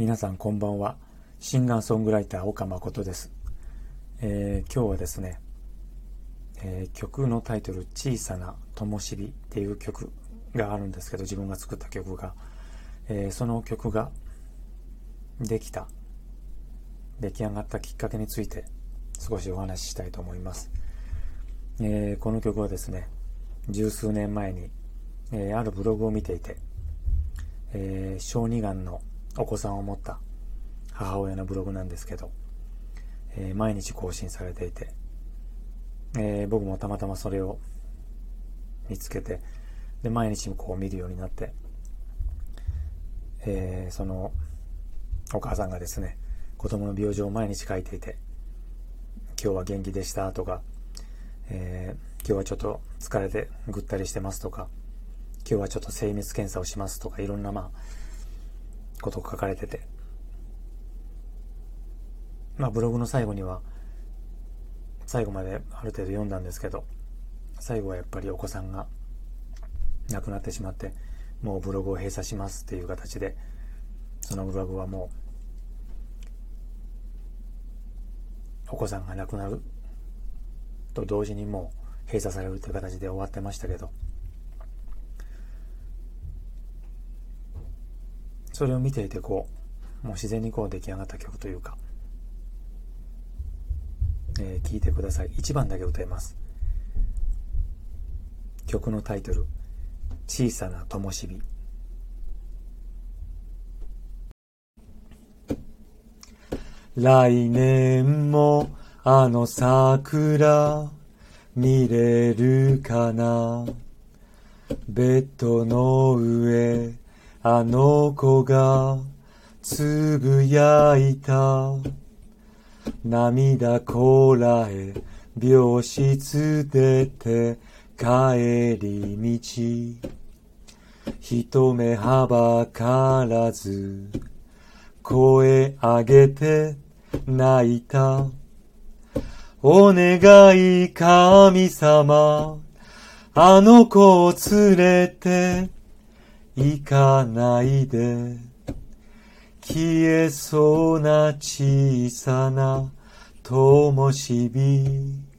皆さんこんばんは。シンガーソングライター岡誠です。えー、今日はですね、えー、曲のタイトル「小さな灯火」っていう曲があるんですけど自分が作った曲が、えー、その曲ができた出来上がったきっかけについて少しお話ししたいと思います、えこの曲はですね十数年前に、えあるブログを見ていて、え小児がんのお子さんを持った母親のブログなんですけど、えー、毎日更新されていて、えー、僕もたまたまそれを見つけて、で、毎日こう見るようになって、えー、そのお母さんがですね、子供の病状を毎日書いていて、今日は元気でしたとか、えー、今日はちょっと疲れてぐったりしてますとか、今日はちょっと精密検査をしますとか、いろんなまあ、ことが書かれてて、まあブログの最後には、最後まである程度読んだんですけど、最後はやっぱりお子さんが亡くなってしまって、もうブログを閉鎖しますっていう形で、そのブログはもう、お子さんが亡くなると同時にもう閉鎖されるという形で終わってましたけど、それを見ていてこう、もう自然にこう出来上がった曲というか、えー、聞いてください。1番だけ歌います。曲のタイトル、小さな灯火。来年もあの桜見れるかな？ベッドの上あの子がつぶやいた。涙こらえ病室出て帰り道。一目はばからず声上げて泣いた。お願い神様。あの子を連れて行かないで。消えそうな小さな灯火